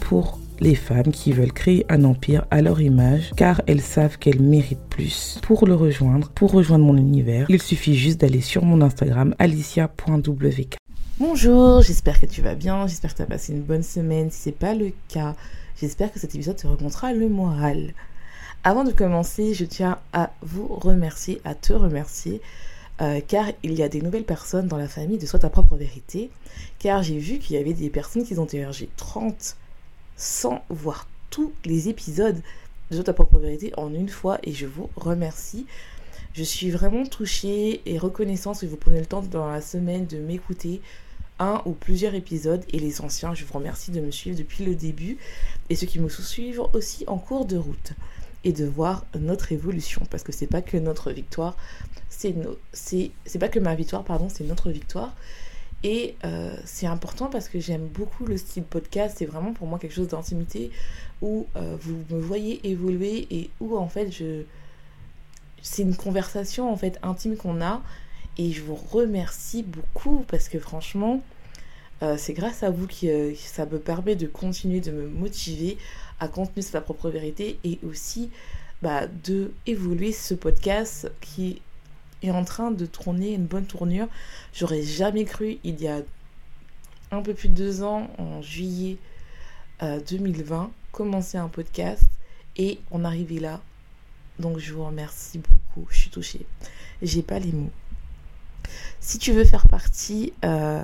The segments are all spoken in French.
Pour les femmes qui veulent créer un empire à leur image car elles savent qu'elles méritent plus. Pour le rejoindre, pour rejoindre mon univers, il suffit juste d'aller sur mon Instagram alicia.wk. Bonjour, j'espère que tu vas bien, j'espère que tu as passé une bonne semaine. Si c'est pas le cas, j'espère que cet épisode te remontera le moral. Avant de commencer, je tiens à vous remercier, à te remercier euh, car il y a des nouvelles personnes dans la famille de Sois ta propre vérité, car j'ai vu qu'il y avait des personnes qui ont téléchargé 30, 100, voire tous les épisodes de Sois ta propre vérité en une fois, et je vous remercie. Je suis vraiment touchée et reconnaissante si vous prenez le temps dans la semaine de m'écouter un ou plusieurs épisodes. Et les anciens, je vous remercie de me suivre depuis le début. Et ceux qui me suivent aussi en cours de route. Et de voir notre évolution. Parce que c'est pas que notre victoire, c'est pas que ma victoire pardon, c'est notre victoire. Et euh, c'est important parce que j'aime beaucoup le style podcast. C'est vraiment pour moi quelque chose d'intimité où euh, vous me voyez évoluer et où en fait je c'est une conversation en fait intime qu'on a et je vous remercie beaucoup parce que franchement euh, c'est grâce à vous que ça me permet de continuer de me motiver à continuer sa propre vérité et aussi bah, de évoluer ce podcast qui est en train de tourner une bonne tournure. J'aurais jamais cru il y a un peu plus de deux ans, en juillet 2020, euh, commencer un podcast et on arrivait là. Donc je vous remercie beaucoup. Je suis touchée. J'ai pas les mots. Si tu veux faire partie euh,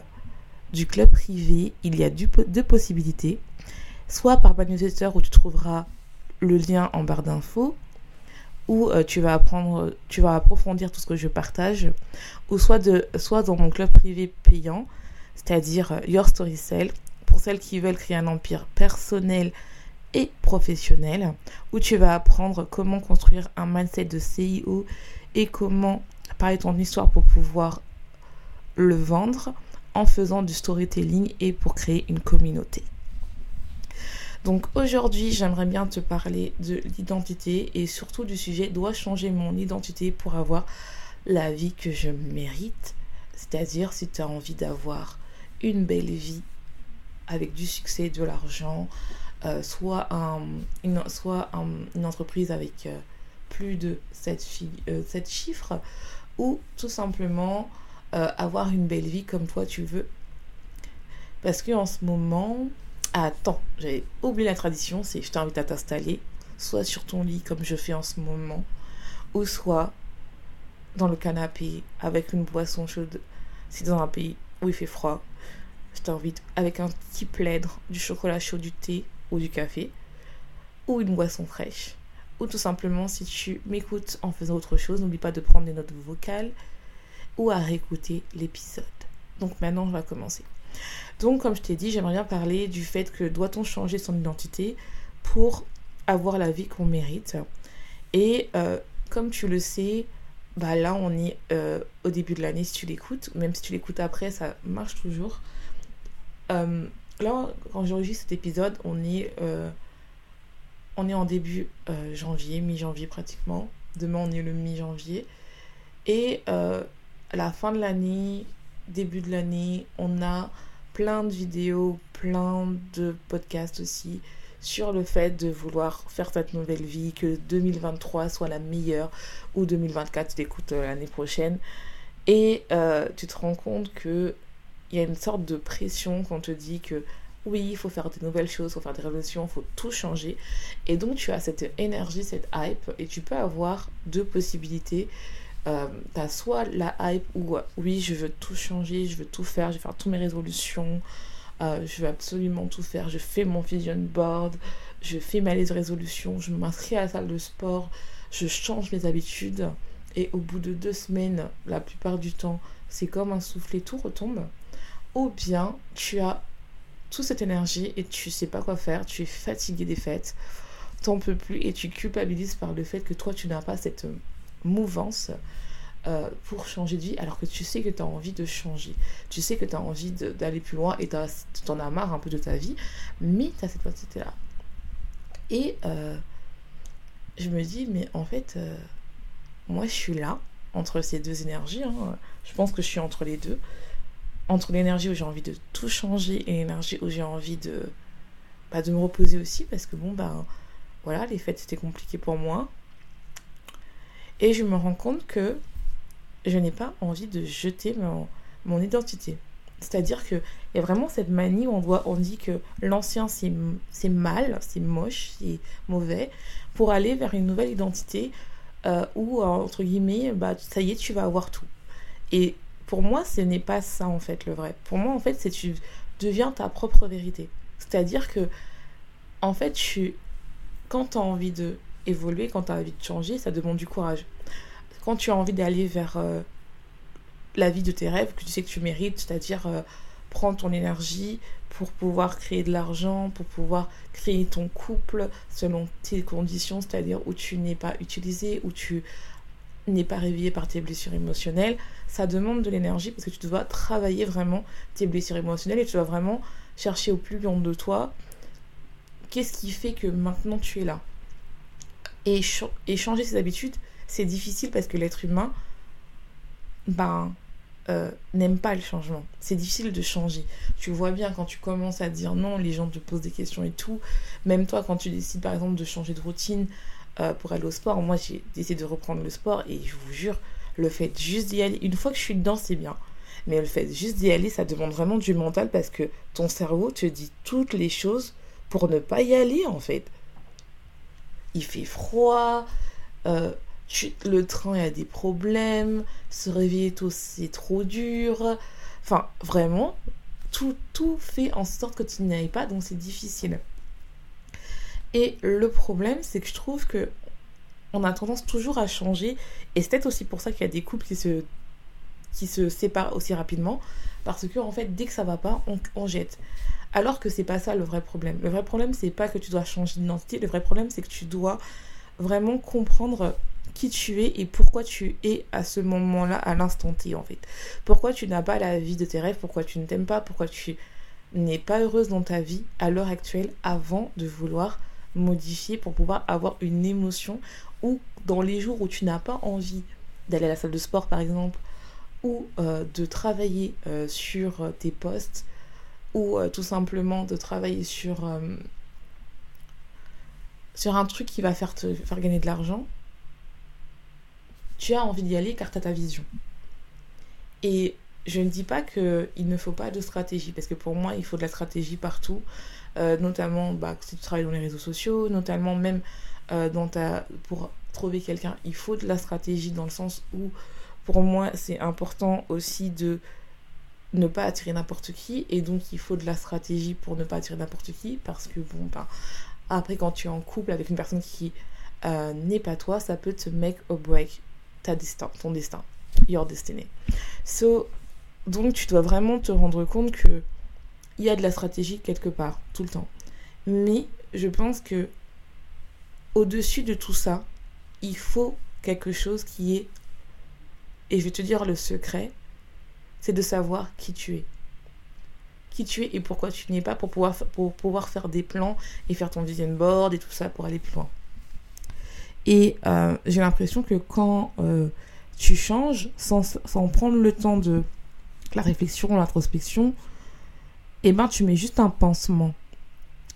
du club privé, il y a deux possibilités soit par ma newsletter où tu trouveras le lien en barre d'infos, où euh, tu vas apprendre, tu vas approfondir tout ce que je partage, ou soit, de, soit dans mon club privé payant, c'est-à-dire euh, Your Story Cell, pour celles qui veulent créer un empire personnel et professionnel, où tu vas apprendre comment construire un mindset de CIO et comment parler ton histoire pour pouvoir le vendre en faisant du storytelling et pour créer une communauté. Donc aujourd'hui, j'aimerais bien te parler de l'identité et surtout du sujet dois changer mon identité pour avoir la vie que je mérite? C'est-à-dire si tu as envie d'avoir une belle vie avec du succès, de l'argent, euh, soit, une, soit une entreprise avec euh, plus de 7, euh, chiffres, ou tout simplement avoir une belle vie comme toi tu veux. Parce qu'en ce moment, Attends, j'avais oublié la tradition, c'est je t'invite à t'installer, soit sur ton lit comme je fais en ce moment, ou soit dans le canapé avec une boisson chaude. Si dans un pays où il fait froid, je t'invite avec un petit plaid, du chocolat chaud, du thé ou du café, ou une boisson fraîche. Ou tout simplement, si tu m'écoutes en faisant autre chose, n'oublie pas de prendre des notes vocales ou à réécouter l'épisode. Donc maintenant, on va commencer. Donc, comme je t'ai dit, j'aimerais bien parler du fait que doit-on changer son identité pour avoir la vie qu'on mérite? Et euh, comme tu le sais, bah là, on est euh, au début de l'année si tu l'écoutes. Même si tu l'écoutes après, ça marche toujours. Euh, là, quand j'enregistre cet épisode, on est, on est en début janvier, mi-janvier pratiquement. Demain, on est le mi-janvier. Et à la fin de l'année, début de l'année, on a plein de vidéos, plein de podcasts aussi sur le fait de vouloir faire cette nouvelle vie, que 2023 soit la meilleure ou 2024, tu t'écoutes euh, l'année prochaine. Et euh, tu te rends compte que il y a une sorte de pression qu'on te dit que oui, il faut faire des nouvelles choses, il faut faire des révolutions, il faut tout changer. Et donc tu as cette énergie, cette hype, et tu peux avoir deux possibilités euh, t'as soit la hype où oui je veux tout changer, je veux tout faire, je vais faire toutes mes résolutions, euh, je veux absolument tout faire. Je fais mon vision board, je fais ma liste de résolution, je m'inscris à la salle de sport, je change mes habitudes. Et au bout de deux semaines, la plupart du temps, c'est comme un soufflet, tout retombe. Ou bien tu as toute cette énergie et tu sais pas quoi faire, tu es fatigué des fêtes, t'en peux plus et tu culpabilises par le fait que toi tu n'as pas cette mouvance euh, pour changer de vie alors que tu sais que tu as envie de changer. Tu sais que tu as envie d'aller plus loin et tu en as marre un peu de ta vie, mais tu as cette possibilité là. Et euh, je me dis, mais en fait, euh, moi je suis là entre ces deux énergies. Hein. Je pense que je suis entre les deux. Entre l'énergie où j'ai envie de tout changer et l'énergie où j'ai envie de, bah, de me reposer aussi parce que bon, ben voilà, les fêtes c'était compliqué pour moi. Et je me rends compte que je n'ai pas envie de jeter mon, identité. C'est-à-dire qu'il y a vraiment cette manie où on, on dit que l'ancien c'est mal, c'est moche, c'est mauvais, pour aller vers une nouvelle identité euh, où, entre guillemets, bah, ça y est, tu vas avoir tout. Et pour moi, ce n'est pas ça en fait le vrai. Pour moi, en fait, c'est tu deviens ta propre vérité. C'est-à-dire que, en fait, tu, quand tu as envie de évoluer, quand tu as envie de changer, ça demande du courage. Quand tu as envie d'aller vers euh, la vie de tes rêves, que tu sais que tu mérites, c'est-à-dire euh, prendre ton énergie pour pouvoir créer de l'argent, pour pouvoir créer ton couple selon tes conditions, c'est-à-dire où tu n'es pas utilisé, où tu n'es pas réveillé par tes blessures émotionnelles, ça demande de l'énergie parce que tu dois travailler vraiment tes blessures émotionnelles et tu dois vraiment chercher au plus long de toi qu'est-ce qui fait que maintenant tu es là? Et, changer ses habitudes, c'est difficile parce que l'être humain, ben, euh, n'aime pas le changement. C'est difficile de changer. Tu vois bien quand tu commences à dire non, les gens te posent des questions et tout. Même toi, quand tu décides par exemple de changer de routine euh, pour aller au sport, moi j'ai décidé de reprendre le sport et je vous jure, le fait juste d'y aller, une fois que je suis dedans, c'est bien. Mais le fait juste d'y aller, ça demande vraiment du mental parce que ton cerveau te dit toutes les choses pour ne pas y aller en fait. Il fait froid, euh, le train il y a des problèmes, se réveiller tôt c'est trop dur. Enfin, vraiment, tout, tout fait en sorte que tu n'y ailles pas, donc c'est difficile. Et le problème, c'est que je trouve que on a tendance toujours à changer, et c'est peut-être aussi pour ça qu'il y a des couples qui se, qui se séparent aussi rapidement, parce que en fait, dès que ça va pas, on, on jette. Alors que c'est pas ça le vrai problème. Le vrai problème, c'est pas que tu dois changer d'identité, le vrai problème, c'est que tu dois vraiment comprendre qui tu es et pourquoi tu es à ce moment-là, à l'instant T en fait. Pourquoi tu n'as pas la vie de tes rêves, pourquoi tu ne t'aimes pas, pourquoi tu n'es pas heureuse dans ta vie à l'heure actuelle avant de vouloir modifier pour pouvoir avoir une émotion ou dans les jours où tu n'as pas envie d'aller à la salle de sport par exemple ou euh, de travailler euh, sur euh, tes postes ou tout simplement de travailler sur sur un truc qui va faire te faire gagner de l'argent tu as envie d'y aller car tu as ta vision. Et je ne dis pas qu'il ne faut pas de stratégie, parce que pour moi, il faut de la stratégie partout, euh, notamment bah, si tu travailles dans les réseaux sociaux, notamment même euh, dans ta, pour trouver quelqu'un, il faut de la stratégie dans le sens où, pour moi, c'est important aussi de ne pas attirer n'importe qui, et donc il faut de la stratégie pour ne pas attirer n'importe qui, parce que bon, ben, après, quand tu es en couple avec une personne qui euh, n'est pas toi, ça peut te make or break ta destin, ton destin, your destiny. So, donc tu dois vraiment te rendre compte que il y a de la stratégie quelque part, tout le temps. Mais je pense que au-dessus de tout ça, il faut quelque chose qui est, et je vais te dire le secret, c'est de savoir qui tu es. Qui tu es et pourquoi tu n'y es pas pour pouvoir, pour pouvoir faire des plans et faire ton vision board et tout ça pour aller plus loin. Et euh, j'ai l'impression que quand euh, tu changes sans, sans, prendre le temps de la réflexion, l'introspection, eh ben tu mets juste un pansement.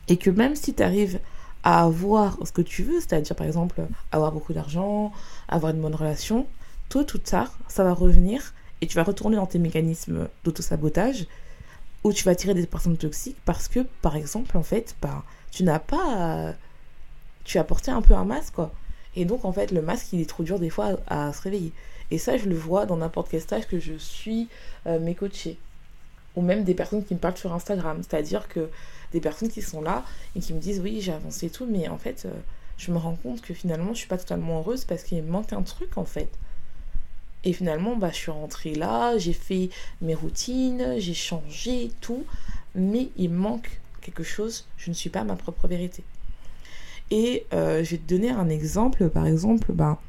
Et que même si tu arrives à avoir ce que tu veux, c'est-à-dire par exemple avoir beaucoup d'argent, avoir une bonne relation, tôt ou tard, ça va revenir et tu vas retourner dans tes mécanismes d'autosabotage où tu vas tirer des personnes toxiques parce que, par exemple, en fait, bah, tu n'as pas... tu as porté un peu un masque, quoi. Et donc, en fait, le masque, il est trop dur des fois à, se réveiller. Et ça, je le vois dans n'importe quel stage que je suis euh, mes coachés. ou même des personnes qui me parlent sur Instagram. C'est-à-dire que des personnes qui sont là et qui me disent oui, j'ai avancé et tout, mais en fait, euh, je me rends compte que finalement, je suis pas totalement heureuse parce qu'il manque un truc en fait. Et finalement, bah, je suis rentrée là, j'ai fait mes routines, j'ai changé tout, mais il manque quelque chose, je ne suis pas ma propre vérité. Et euh, je vais te donner un exemple, par exemple, bah,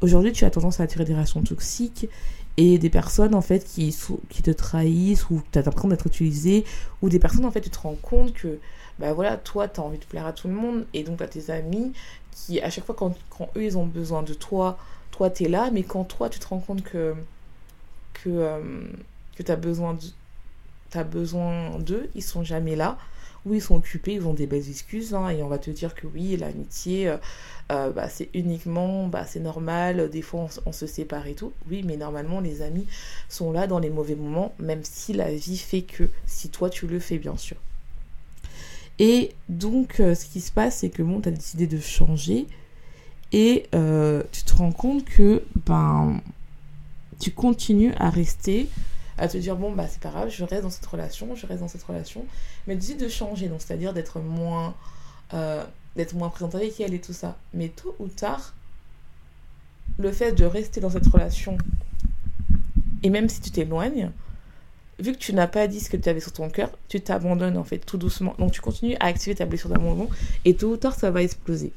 aujourd'hui tu as tendance à attirer des relations toxiques et des personnes en fait qui, te trahissent ou tu as l'impression d'être utilisé ou des personnes en fait tu te rends compte que bah voilà toi tu as envie de plaire à tout le monde et donc tu as tes amis qui à chaque fois quand, quand eux ils ont besoin de toi toi tu es là mais quand toi tu te rends compte que que, euh, que tu as besoin de d'eux ils sont jamais là ou ils sont occupés, ils ont des belles excuses, hein, et on va te dire que oui, l'amitié, euh, euh, bah, c'est uniquement, bah, c'est normal, des fois on, se sépare et tout. Oui, mais normalement, les amis sont là dans les mauvais moments, même si la vie fait que, si toi tu le fais, bien sûr. Et donc, euh, ce qui se passe, c'est que bon, tu as décidé de changer, et tu te rends compte que, ben, tu continues à rester à te dire bon bah c'est pas grave, je reste dans cette relation, je reste dans cette relation, mais décide de changer, donc c'est-à-dire d'être moins euh, d'être moins présente avec elle et tout ça. Mais tôt ou tard, le fait de rester dans cette relation, et même si tu t'éloignes, vu que tu n'as pas dit ce que tu avais sur ton cœur, tu t'abandonnes en fait tout doucement. Donc tu continues à activer ta blessure d'abandon et tôt ou tard ça va exploser.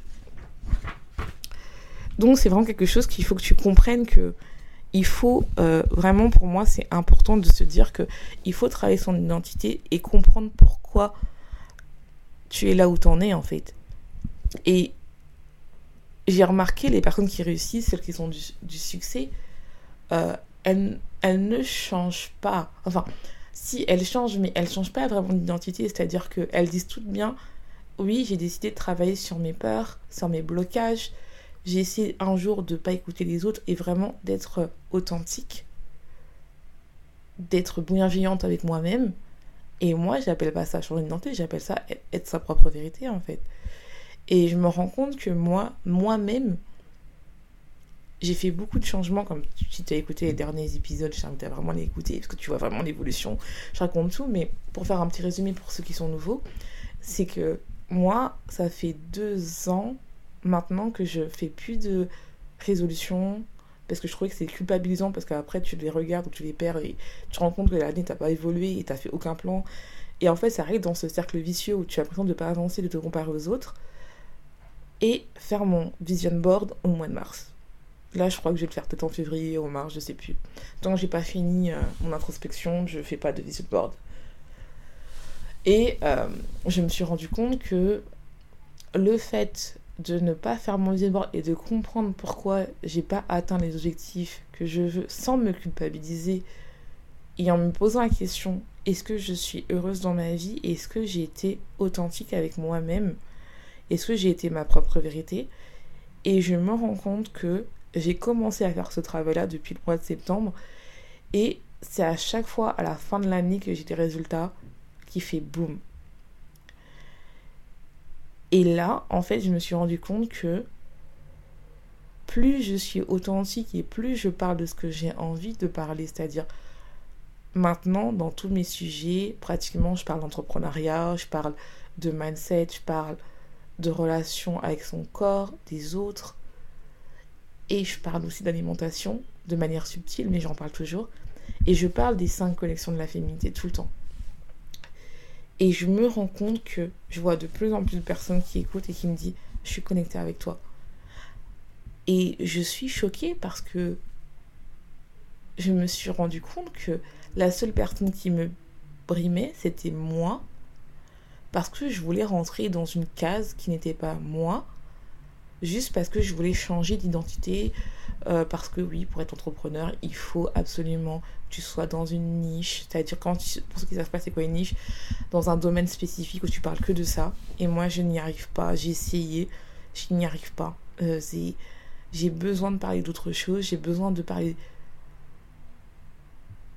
Donc c'est vraiment quelque chose qu'il faut que tu comprennes que il faut euh, vraiment pour moi c'est important de se dire que il faut travailler son identité et comprendre pourquoi tu es là où tu en es en fait. Et j'ai remarqué les personnes qui réussissent, celles qui ont du, succès, euh, elles, elles, ne changent pas. Enfin, si elles changent, mais elles changent pas vraiment d'identité, c'est-à-dire qu'elles disent toutes bien, oui, j'ai décidé de travailler sur mes peurs, sur mes blocages, j'ai essayé un jour de ne pas écouter les autres et vraiment d'être authentique, d'être bienveillante avec moi-même. Et moi, j'appelle pas ça changer d'identité, j'appelle ça être sa propre vérité en fait. Et je me rends compte que moi, moi-même, j'ai fait beaucoup de changements, comme si tu as écouté les derniers épisodes, je t'invite à vraiment les écouter, parce que tu vois vraiment l'évolution. Je raconte tout, mais pour faire un petit résumé pour ceux qui sont nouveaux, c'est que moi, ça fait deux ans maintenant que je fais plus de résolutions parce que je trouvais que c'est culpabilisant parce qu'après tu les regardes ou tu les perds et tu te rends compte que l'année t'as pas évolué et t'as fait aucun plan et en fait ça arrive dans ce cercle vicieux où tu as l'impression de pas avancer de te comparer aux autres et faire mon vision board au mois de mars là je crois que je vais le faire peut-être en février ou en mars je sais plus. Tant que j'ai pas fini euh, mon introspection je fais pas de vision board. Et euh, je me suis rendu compte que le fait de ne pas faire mon vision et de comprendre pourquoi j'ai pas atteint les objectifs que je veux sans me culpabiliser et en me posant la question est-ce que je suis heureuse dans ma vie Est-ce que j'ai été authentique avec moi-même? Est-ce que j'ai été ma propre vérité? Et je me rends compte que j'ai commencé à faire ce travail-là depuis le mois de septembre et c'est à chaque fois à la fin de l'année que j'ai des résultats qui fait boum. Et là, en fait, je me suis rendu compte que plus je suis authentique et plus je parle de ce que j'ai envie de parler, c'est-à-dire maintenant dans tous mes sujets, pratiquement je parle d'entrepreneuriat, je parle de mindset, je parle de relations avec son corps, des autres, et je parle aussi d'alimentation de manière subtile, mais j'en parle toujours, et je parle des cinq collections de la féminité tout le temps. Et je me rends compte que je vois de plus en plus de personnes qui écoutent et qui me disent Je suis connectée avec toi. Et je suis choquée parce que je me suis rendu compte que la seule personne qui me brimait, c'était moi. Parce que je voulais rentrer dans une case qui n'était pas moi. Juste parce que je voulais changer d'identité, euh, parce que oui, pour être entrepreneur, il faut absolument que tu sois dans une niche. C'est-à-dire, quand pour ceux qui savent pas c'est quoi une niche, dans un domaine spécifique où tu parles que de ça. Et moi, je n'y arrive pas. J'ai essayé, je n'y arrive pas. Euh, j'ai besoin de parler d'autre chose. J'ai besoin de parler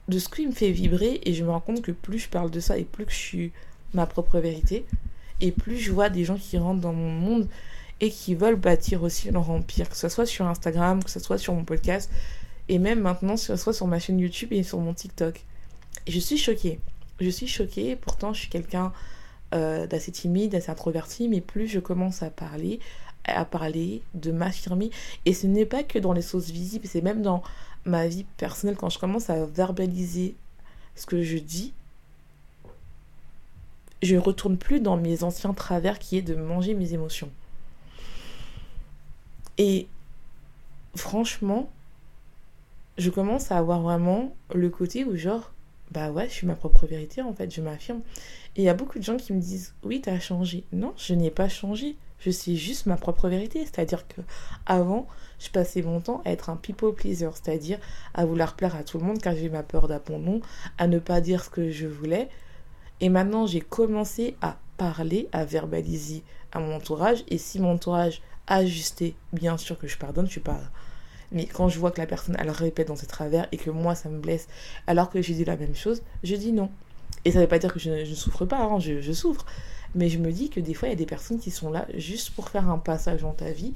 de ce qui me fait vibrer. Et je me rends compte que plus je parle de ça et plus que je suis ma propre vérité, et plus je vois des gens qui rentrent dans mon monde et qui veulent bâtir aussi leur empire, que ce soit sur Instagram, que ce soit sur mon podcast, et même maintenant, que ce soit sur ma chaîne YouTube et sur mon TikTok. Je suis choquée. je suis choquée. Pourtant, je suis quelqu'un euh, d'assez timide, d'assez introverti, mais plus je commence à parler, à parler, de m'affirmer, et ce n'est pas que dans les choses visibles, c'est même dans ma vie personnelle, quand je commence à verbaliser ce que je dis, je retourne plus dans mes anciens travers qui est de manger mes émotions. Et franchement, je commence à avoir vraiment le côté où genre, bah ouais, je suis ma propre vérité en fait, je m'affirme. Et il y a beaucoup de gens qui me disent, oui, t'as changé. Non, je n'ai pas changé. Je suis juste ma propre vérité. C'est-à-dire que avant, je passais mon temps à être un people pleaser, c'est-à-dire à vouloir plaire à tout le monde car j'ai ma peur d'abandon, à ne pas dire ce que je voulais. Et maintenant, j'ai commencé à parler, à verbaliser à mon entourage. Et si mon entourage a ajusté, bien sûr que je pardonne, je parle. Mais quand je vois que la personne, elle répète dans ses travers et que moi, ça me blesse, alors que j'ai dit la même chose, je dis non. Et ça ne veut pas dire que je ne souffre pas, hein, je, je souffre. Mais je me dis que des fois, il y a des personnes qui sont là juste pour faire un passage dans ta vie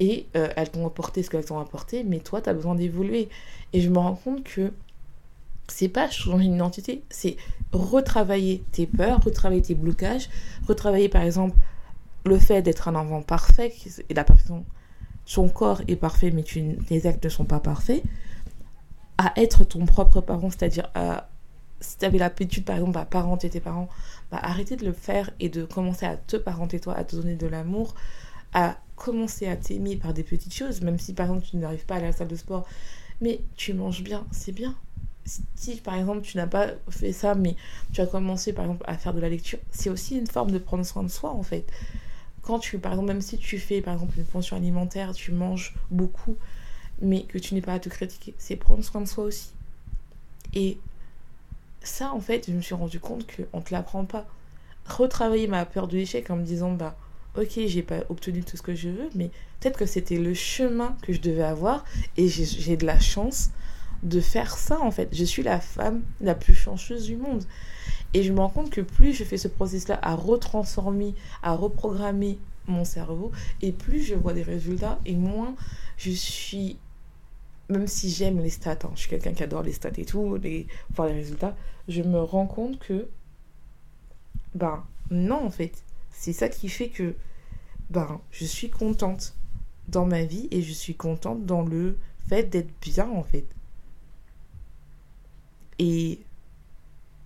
et euh, elles t'ont apporté ce qu'elles t'ont apporté, mais toi, tu as besoin d'évoluer. Et je me rends compte que c'est pas changer une identité, c'est retravailler tes peurs, retravailler tes blocages, retravailler par exemple le fait d'être un enfant parfait, et la perfection, son corps est parfait, mais tu, tes actes ne sont pas parfaits, à être ton propre parent, c'est-à-dire si tu avais l'habitude, par exemple, à parenter tes parents, bah, arrêter de le faire et de commencer à te parenter toi, à te donner de l'amour, à commencer à t'aimer par des petites choses, même si par exemple tu n'arrives pas à la salle de sport, mais tu manges bien, c'est bien. Si par exemple tu n'as pas fait ça, mais tu as commencé par exemple à faire de la lecture, c'est aussi une forme de prendre soin de soi en fait. Quand tu, par exemple, même si tu fais par exemple une pension alimentaire, tu manges beaucoup, mais que tu n'es pas à te critiquer, c'est prendre soin de soi aussi. Et ça, en fait, je me suis rendu compte qu'on ne te l'apprend pas. Retravailler ma peur de l'échec en me disant, bah, ok, j'ai pas obtenu tout ce que je veux, mais peut-être que c'était le chemin que je devais avoir et j'ai de la chance de faire ça, en fait. Je suis la femme la plus chanceuse du monde. Et je me rends compte que plus je fais ce processus-là à retransformer, à reprogrammer mon cerveau, et plus je vois des résultats, et moins je suis même si j'aime les stats, hein, je suis quelqu'un qui adore les stats et tout, les, voir les résultats, je me rends compte que, ben non en fait, c'est ça qui fait que, ben je suis contente dans ma vie et je suis contente dans le fait d'être bien en fait. Et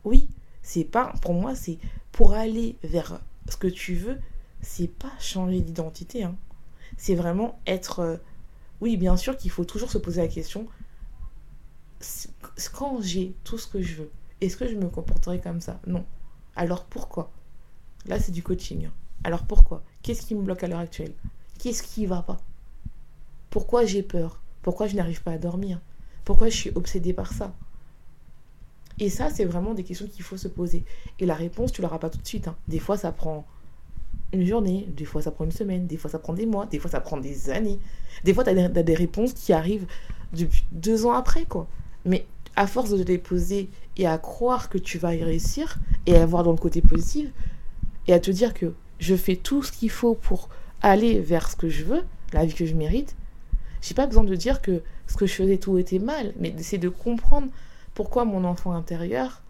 oui, c'est pas, pour moi, c'est pour aller vers ce que tu veux, c'est pas changer d'identité, hein. c'est vraiment être euh, oui, bien sûr qu'il faut toujours se poser la question, quand j'ai tout ce que je veux, est-ce que je me comporterai comme ça? Non. Alors pourquoi? Là, c'est du coaching. Hein. Alors pourquoi? Qu'est-ce qui me bloque à l'heure actuelle? Qu'est-ce qui va pas? Pourquoi j'ai peur? Pourquoi je n'arrive pas à dormir? Pourquoi je suis obsédée par ça? Et ça, c'est vraiment des questions qu'il faut se poser. Et la réponse, tu l'auras pas tout de suite. Hein. Des fois, ça prend une journée, des fois ça prend une semaine, des fois ça prend des mois, des fois ça prend des années. Des fois, tu as, des réponses qui arrivent depuis deux ans après, quoi. Mais à force de les poser et à croire que tu vas y réussir et à voir dans le côté positif et à te dire que je fais tout ce qu'il faut pour aller vers ce que je veux, la vie que je mérite, j'ai pas besoin de dire que ce que je faisais tout était mal, mais c'est de comprendre pourquoi mon enfant intérieur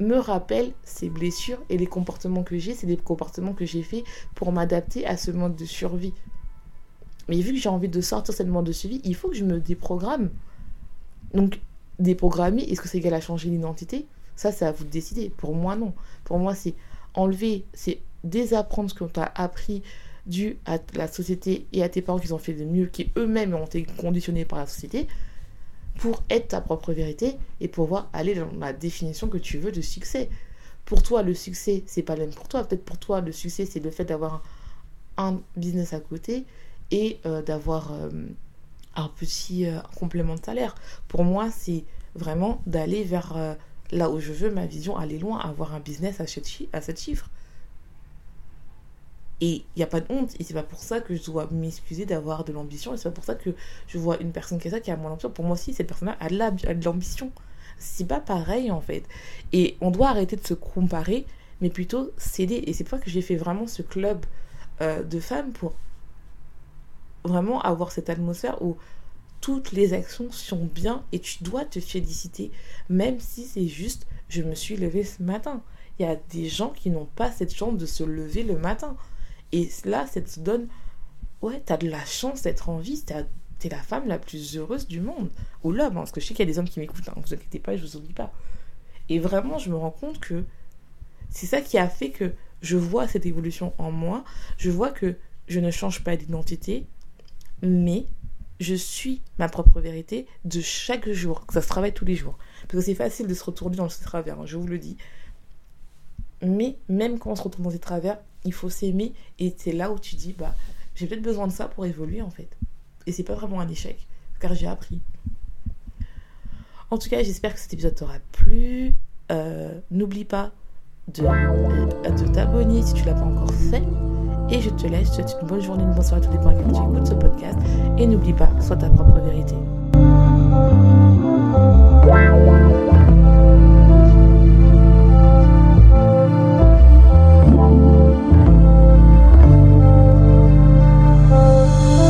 me rappelle ces blessures et les comportements que j'ai, c'est des comportements que j'ai fait pour m'adapter à ce mode de survie. Mais vu que j'ai envie de sortir cette mode de survie, il faut que je me déprogramme. Donc, déprogrammer, est-ce que c'est égal à changer l'identité? Ça, c'est à vous de décider. Pour moi, non. Pour moi, c'est enlever, c'est désapprendre ce qu'on t'a appris dû à la société et à tes parents qui ont fait de mieux, qui eux-mêmes ont été conditionnés par la société pour être ta propre vérité et pouvoir aller dans la définition que tu veux de succès. Pour toi, le succès, c'est pas le même pour toi. Peut-être pour toi, le succès, c'est le fait d'avoir un, business à côté et euh, d'avoir euh, un petit euh, complément de salaire. Pour moi, c'est vraiment d'aller vers là où je veux, ma vision, aller loin, avoir un business à à 7 chiffres. Et il n'y a pas de honte. Et c'est pas pour ça que je dois m'excuser d'avoir de l'ambition. Et c'est pas pour ça que je vois une personne qui a ça, qui a moins d'ambition. Pour moi aussi, cette personne-là a de l'ambition. C'est pas pareil, en fait. Et on doit arrêter de se comparer, mais plutôt s'aider. Et c'est pour ça que j'ai fait vraiment ce club euh, de femmes pour vraiment avoir cette atmosphère où toutes les actions sont bien et tu dois te féliciter, même si c'est juste je me suis levé ce matin. Il y a des gens qui n'ont pas cette chance de se lever le matin. Et là, ça te donne, ouais, t'as de la chance d'être en vie, t'es la femme la plus heureuse du monde. Ou l'homme, hein, parce que je sais qu'il y a des hommes qui m'écoutent, hein, vous inquiétez pas, je vous oublie pas. Et vraiment, je me rends compte que c'est ça qui a fait que je vois cette évolution en moi. Je vois que je ne change pas d'identité, mais je suis ma propre vérité de chaque jour. Ça se travaille tous les jours. Parce que c'est facile de se retourner dans ce travers, hein, je vous le dis. Mais même quand on se retourne dans ces travers, il faut s'aimer. Et c'est là où tu dis, bah, j'ai peut-être besoin de ça pour évoluer en fait. Et c'est pas vraiment un échec, car j'ai appris. En tout cas, j'espère que cet épisode t'aura plu. Euh, n'oublie pas de, t'abonner si tu l'as pas encore fait. Et je te laisse, je te souhaite une bonne journée, une bonne soirée à tous les points que tu écoutes ce podcast. Et n'oublie pas, sois ta propre vérité.